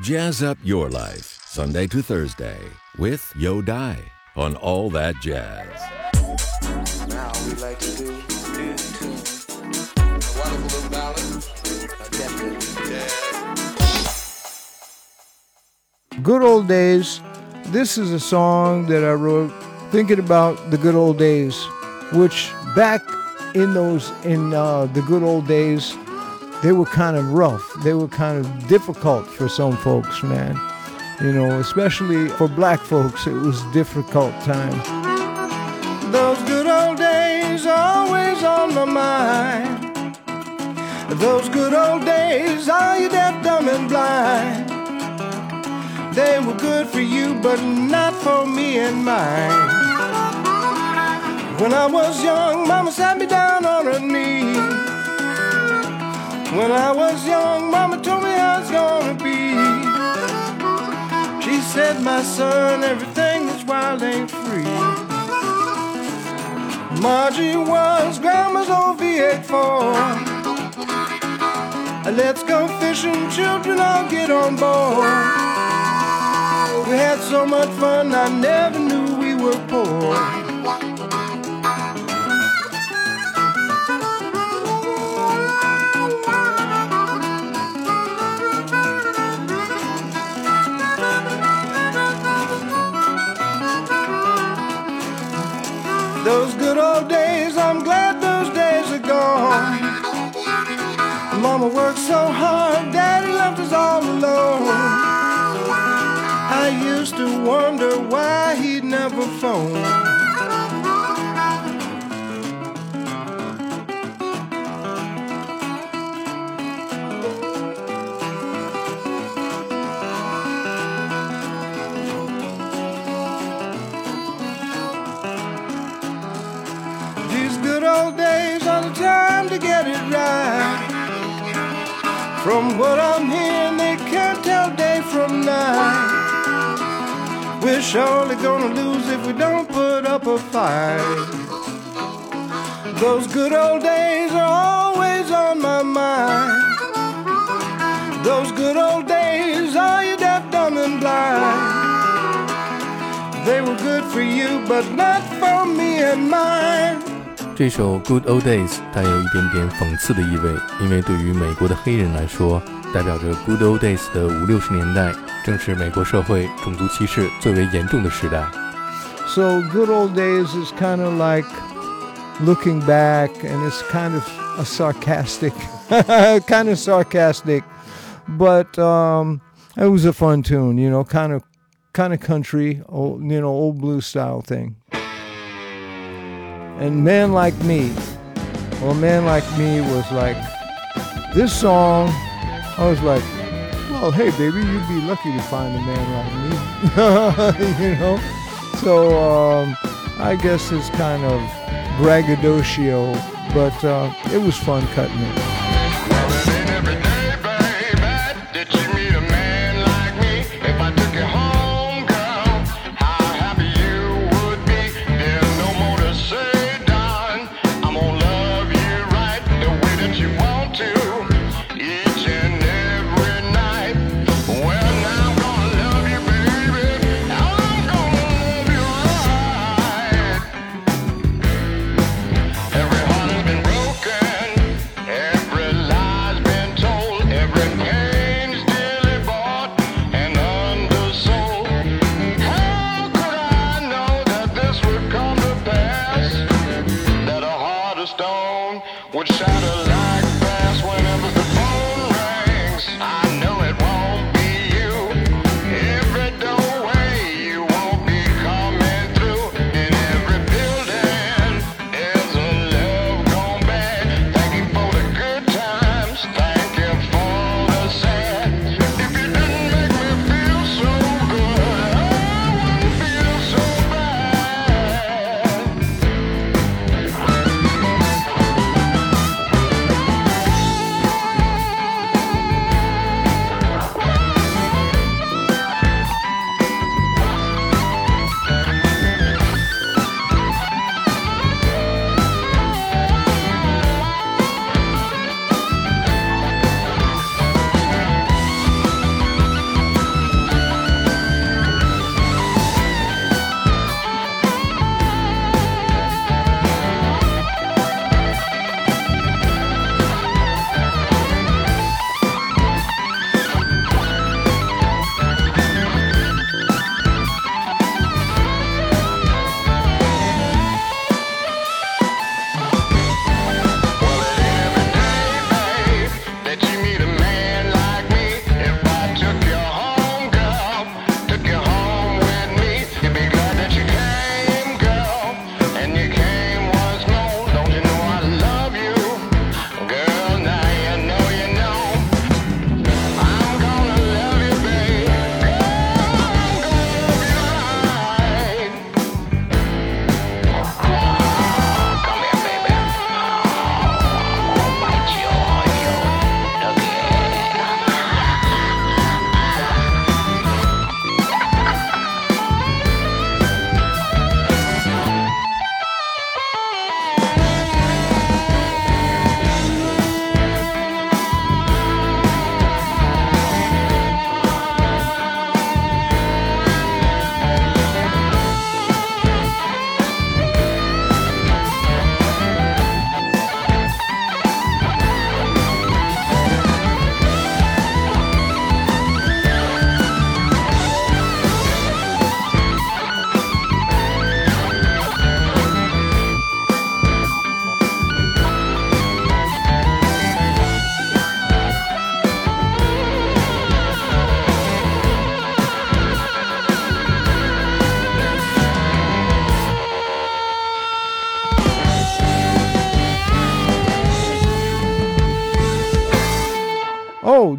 Jazz up your life, Sunday to Thursday, with Yo Dai on All That Jazz. Now we like to do in tune. A wonderful little ballad, attempted jazz. Good Old Days. This is a song that I wrote thinking about the good old days, which back in those in uh, the good old days, they were kind of rough. They were kind of difficult for some folks, man. You know, especially for black folks, it was difficult time. Those good old days always on my mind. Those good old days, are you deaf, dumb, and blind? They were good for you, but not for me and mine. When I was young, Mama sat me down on her was young, Mama told me how it's gonna be. She said, My son, everything that's wild ain't free. Margie was Grandma's old V8 Ford. Let's go fishing, children, I'll get on board. We had so much fun, I never knew we were poor. Mama worked so hard, Daddy left us all alone. I used to wonder why he'd never phone. What I'm hearing, they can't tell day from night. We're surely gonna lose if we don't put up a fight. Those good old days are always on my mind. Those good old days, are you deaf, dumb, and blind? They were good for you, but not for me and mine. 这首《Good Old Days》带有一点点讽刺的意味，因为对于美国的黑人来说，代表着 Good Old Days 的五六十年代，正是美国社会种族歧视最为严重的时代。 So good old days is kind of like looking back, and it's kind of a sarcastic, kind of sarcastic, but um, it was a fun tune, you know, kind of, kind of country, old, you know, old blue style thing. And man like me, well, man like me was like this song. I was like, well, hey, baby, you'd be lucky to find a man like me, you know. So um, I guess it's kind of braggadocio, but uh, it was fun cutting it.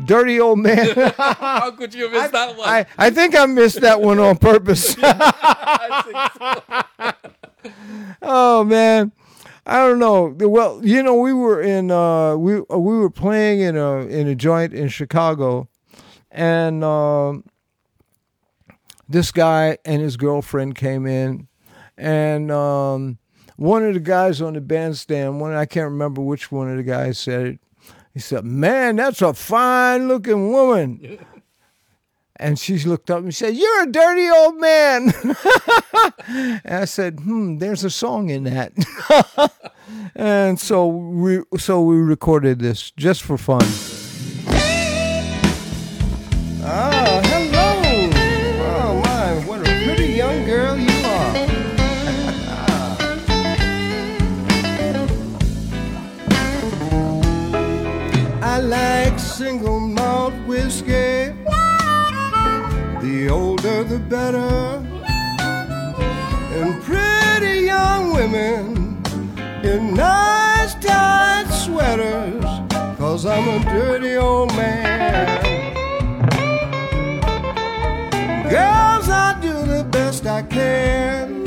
Dirty old man. How could you miss that one? I, I think I missed that one on purpose. oh man, I don't know. Well, you know, we were in uh, we we were playing in a in a joint in Chicago, and um, this guy and his girlfriend came in, and um, one of the guys on the bandstand, one I can't remember which one of the guys said it. He said, "Man, that's a fine looking woman." And she looked up and said, "You're a dirty old man." and I said, "Hmm, there's a song in that." and so we so we recorded this just for fun. Ah, single malt whiskey. The older the better. And pretty young women in nice tight sweaters. Cause I'm a dirty old man. Girls, I do the best I can.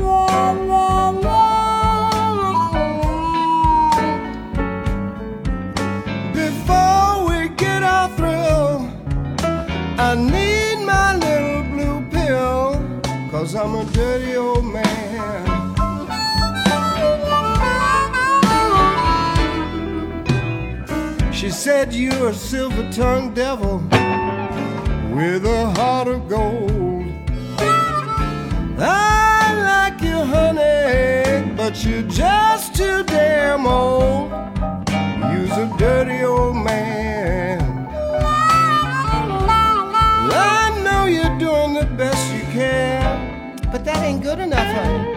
Said you're a silver tongued devil with a heart of gold. I like you, honey, but you're just too damn old. You's a dirty old man. I know you're doing the best you can, but that ain't good enough, honey.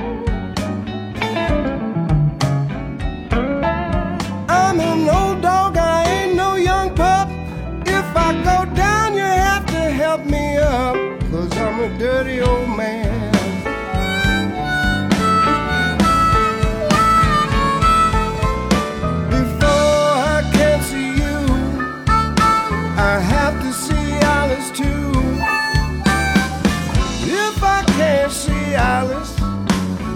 Dirty old man. Before I can see you, I have to see Alice too. If I can't see Alice,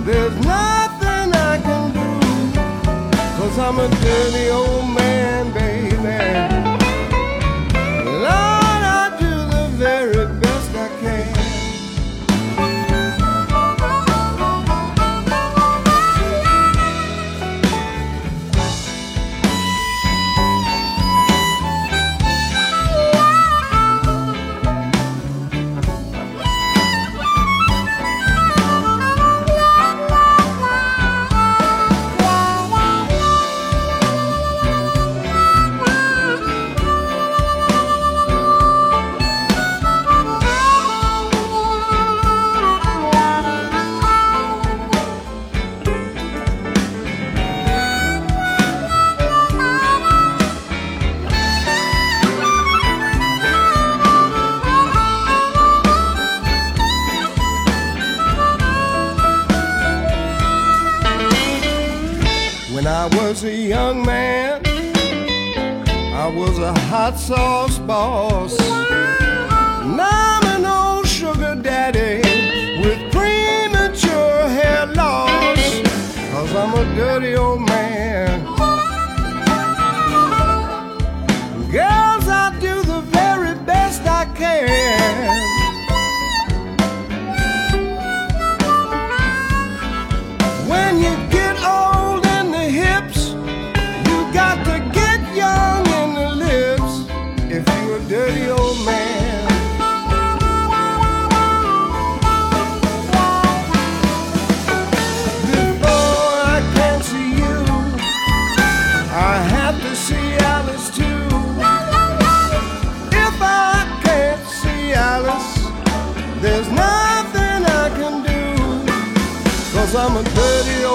there's nothing I can do. Cause I'm a dirty old man, baby. Cause I'm a dirty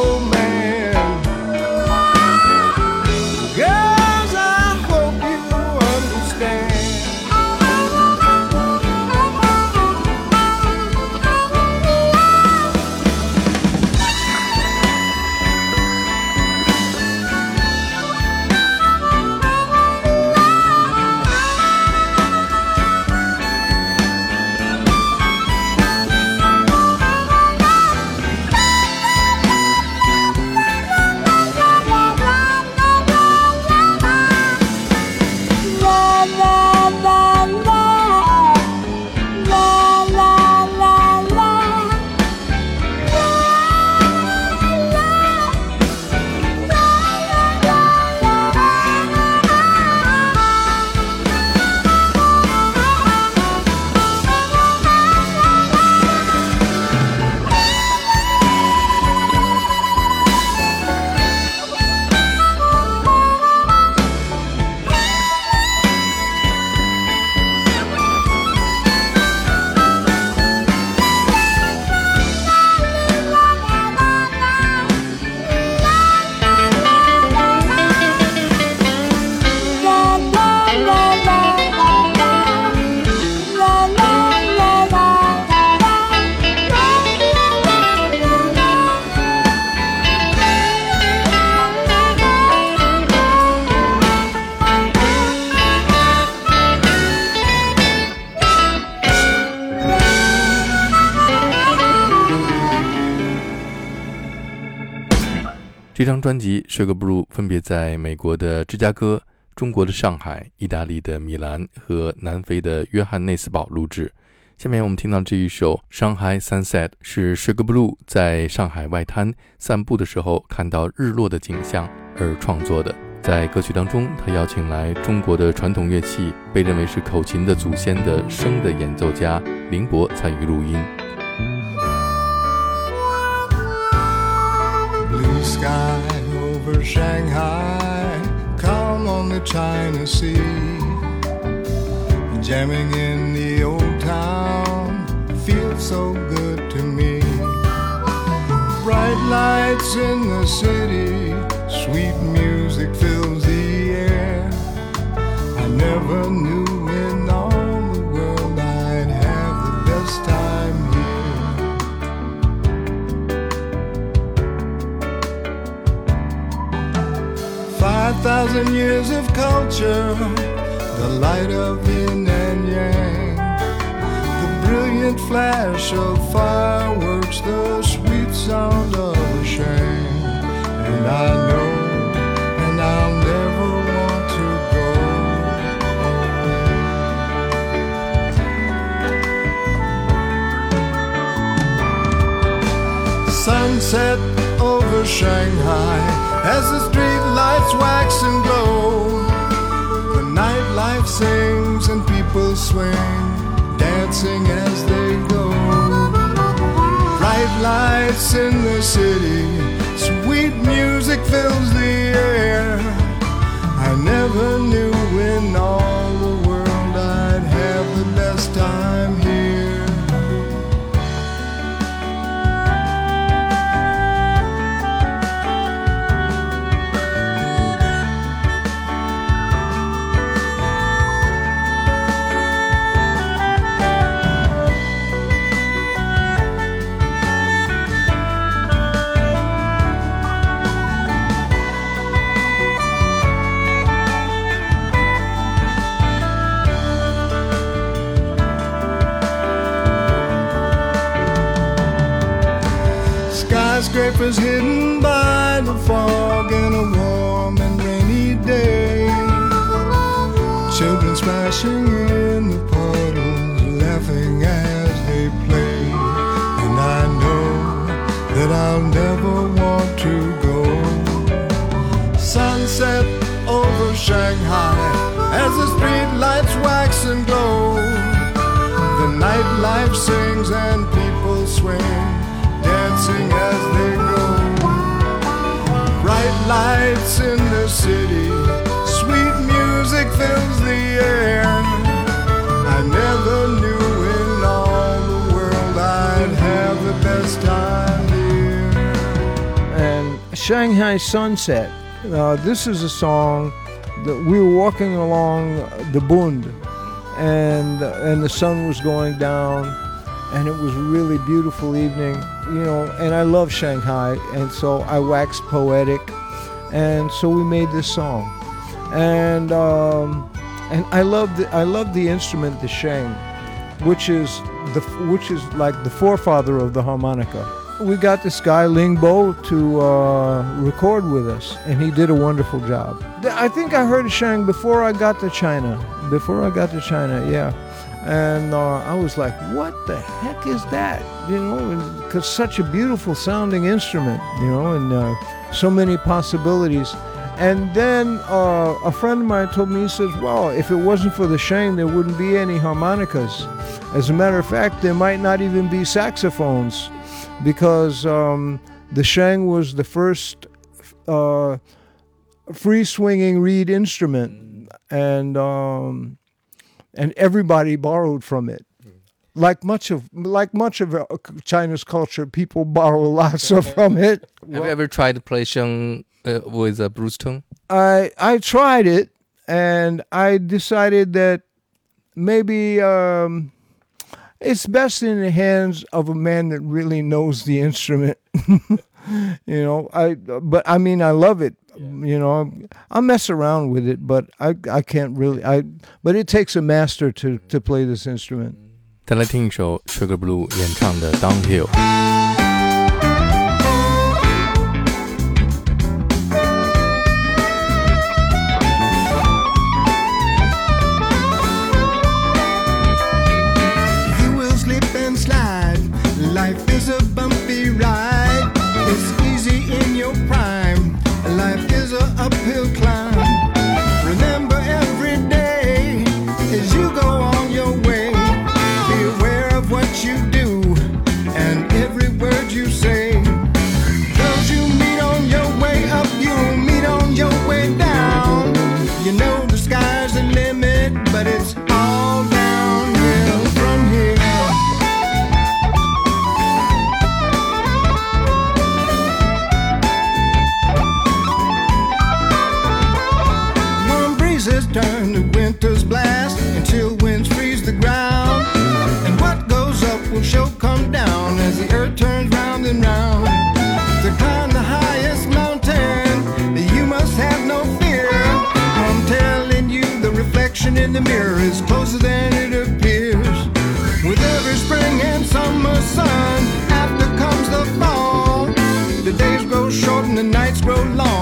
这张专辑《Sugar Blue》分别在美国的芝加哥、中国的上海、意大利的米兰和南非的约翰内斯堡录制。下面我们听到这一首《Shanghai Sunset》，是 Sugar Blue 在上海外滩散步的时候看到日落的景象而创作的。在歌曲当中，他邀请来中国的传统乐器，被认为是口琴的祖先的笙的演奏家林博参与录音。Sky over Shanghai, calm on the China Sea. Jamming in the old town feels so good to me. Bright lights in the city, sweet music fills the air. I never knew thousand years of culture, the light of yin and yang, the brilliant flash of fireworks, the sweet sound of a shang. And I know, and I'll never want to go sunset over Shanghai swing, dancing as they go. Bright lights in the city, sweet music fills the air. I never knew in all the world I'd have the best time Skyscrapers hidden by the fog in a warm and rainy day. Children splashing in the puddles, laughing as they play. And I know that I'll never want to go. Sunset over Shanghai as the street lights wax and glow. The nightlife sings and dancing as they go. Bright lights in the city, sweet music fills the air. I never knew in all the world I'd have the best time here. and Shanghai Sunset. Uh, this is a song that we were walking along the Bund, and and the sun was going down, and it was really beautiful evening, you know. And I love Shanghai, and so I waxed poetic, and so we made this song, and um, and I love the I love the instrument, the sheng, which is the which is like the forefather of the harmonica we got this guy Ling Bo to uh, record with us, and he did a wonderful job. I think I heard Shang before I got to China. Before I got to China, yeah, and uh, I was like, "What the heck is that?" You know, because such a beautiful sounding instrument, you know, and uh, so many possibilities. And then uh, a friend of mine told me, he says, "Well, if it wasn't for the Shang, there wouldn't be any harmonicas. As a matter of fact, there might not even be saxophones." because um, the sheng was the first uh, free swinging reed instrument, and um, and everybody borrowed from it. Like much of like much of uh, China's culture, people borrow lots of from it. Have you ever tried to play sheng uh, with a Bruce tone? I I tried it, and I decided that maybe um, it's best in the hands of a man that really knows the instrument. you know, I but I mean I love it. Mm, you know i mess around with it but i i can't really i but it takes a master to to play this instrument 再来听一首 Sugar Blue 演唱的 Downhill。Life is a bumpy ride. It's easy in your prime. Life is an uphill climb. The nights grow long,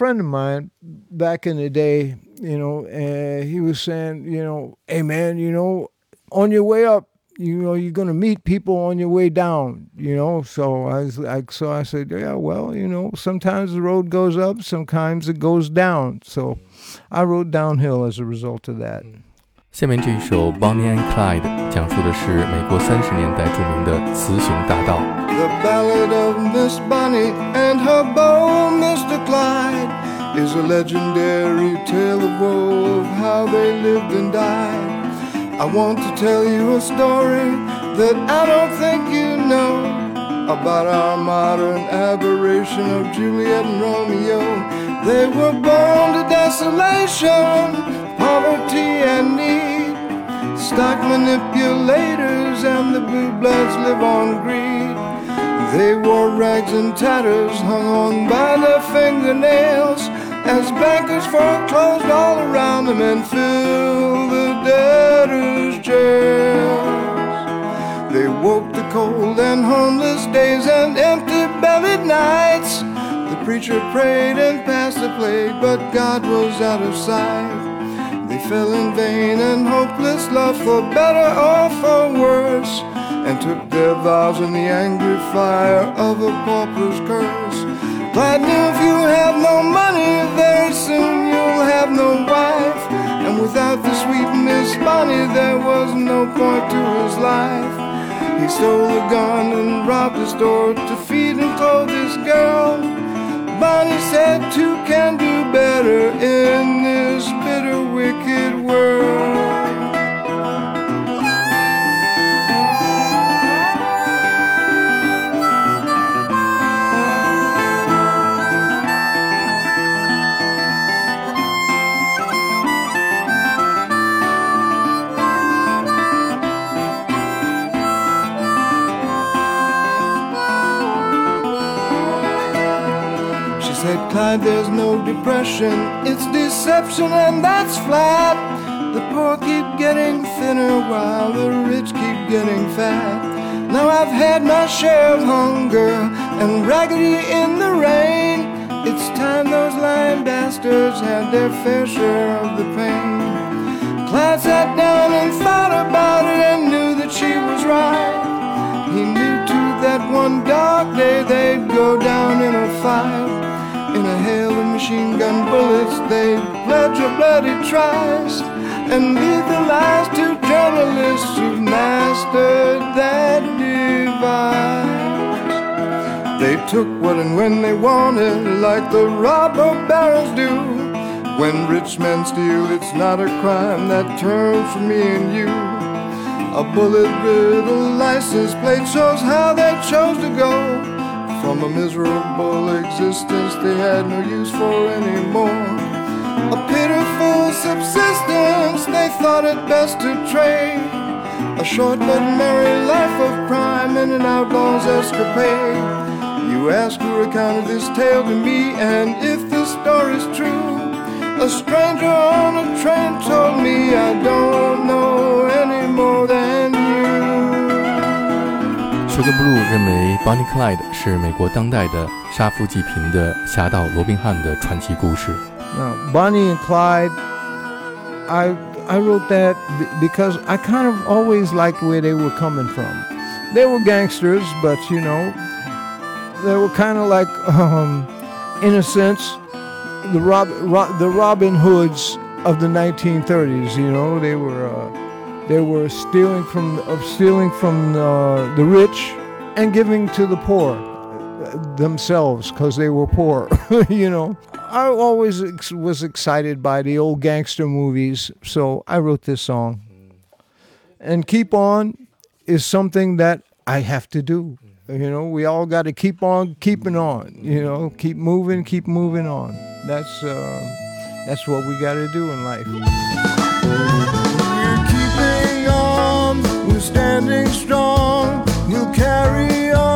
friend of mine back in the day, you know, and he was saying, you know, hey man, you know, on your way up, you know, you're gonna meet people on your way down, you know. So I was like, so I said, yeah, well, you know, sometimes the road goes up, sometimes it goes down. So I rode downhill as a result of that. Mm. 下面这一首《Bonnie and Clyde》讲述的是美国三十年代着名的雌雄大盗。 The Ballad of Miss Bonnie and her beau, Mr. Clyde, is a legendary tale of woe of how they lived and died. I want to tell you a story that I don't think you know about our modern aberration of Juliet and Romeo. They were born to desolation, poverty, and need. Stock manipulators and the blue bloods live on greed. They wore rags and tatters hung on by their fingernails as bankers foreclosed all around them and filled the debtors' jails. They woke the cold and homeless days and empty bellied nights. The preacher prayed and passed the plague, but God was out of sight. Fell in vain and hopeless love for better or for worse, and took their vows in the angry fire of a pauper's curse. Knew if you have no money, very soon you'll have no wife. And without the sweet Miss Bonnie, there was no point to his life. He stole a gun and robbed a store to feed and clothe this girl. Bonnie said two can do better in this bitter, wicked world. Said, Clyde, there's no depression, it's deception, and that's flat. The poor keep getting thinner while the rich keep getting fat. Now I've had my share of hunger and raggedy in the rain. It's time those lying bastards had their fair share of the pain. Clyde sat down and thought about it and knew that she was right. He knew too that one dark day they'd go down in a fight. Hail machine gun bullets, they'd pledge a bloody tryst and leave the lies to journalists who've mastered that device. They took what and when they wanted, like the robber barons do. When rich men steal, it's not a crime that turns for me and you. A bullet riddled license plate shows how they chose to go from a miserable existence they had no use for anymore. A pitiful subsistence they thought it best to trade. A short but merry life of crime and an outlaw's escapade. You ask who recounted this tale to me, and if the story's true, a stranger on a train told me I don't know any more than you. Sugar Blue 认为 Bonnie Clyde 是美国当代的杀富济贫的侠盗罗宾汉的传奇故事。 Now, Bonnie and Clyde, I I wrote that b- because I kind of always liked where they were coming from. They were gangsters, but you know, they were kind of like, um, in a sense, the Rob, Ro- the Robin Hoods of the 1930s. You know, they were uh, they were stealing from of stealing from uh, the rich and giving to the poor themselves because they were poor. you know, I always ex- was excited by the old gangster movies, so I wrote this song. And keep on is something that I have to do. You know, we all got to keep on keeping on. You know, keep moving, keep moving on. That's uh, that's what we got to do in life. Standing strong, we'll carry on.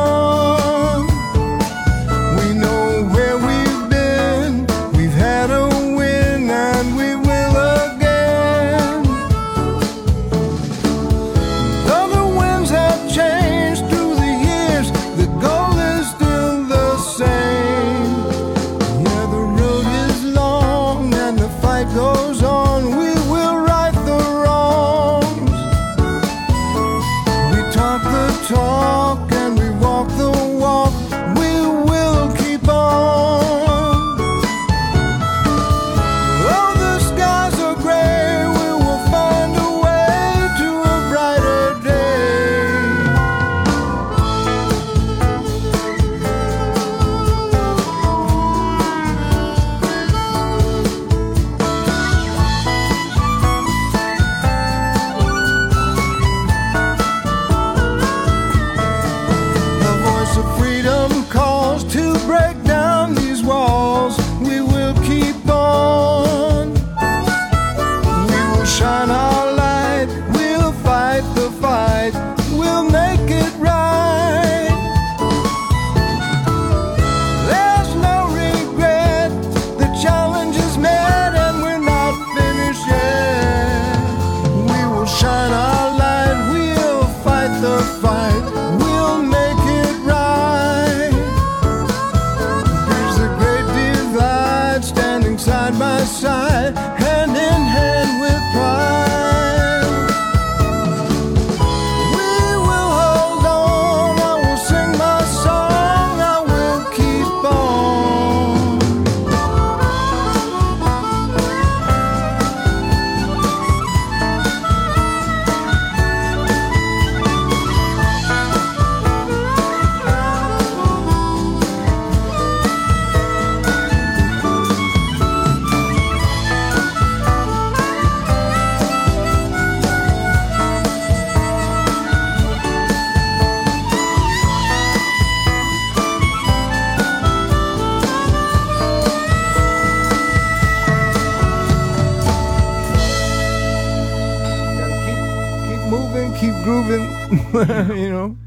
you know.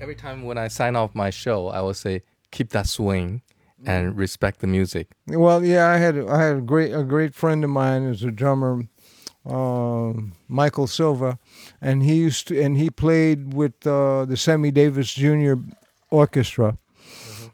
Every time when I sign off my show, I will say keep that swing and respect the music. Well, yeah, I had I had a great a great friend of mine is a drummer, um, Michael Silva, and he used to and he played with uh, the Sammy Davis Jr. Orchestra,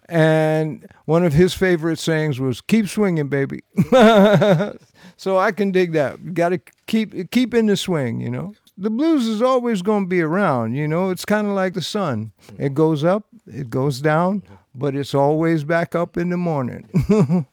and one of his favorite sayings was "Keep swinging, baby." So I can dig that. Got to keep keep in the swing, you know. The blues is always going to be around, you know. It's kind of like the sun. It goes up, it goes down, but it's always back up in the morning.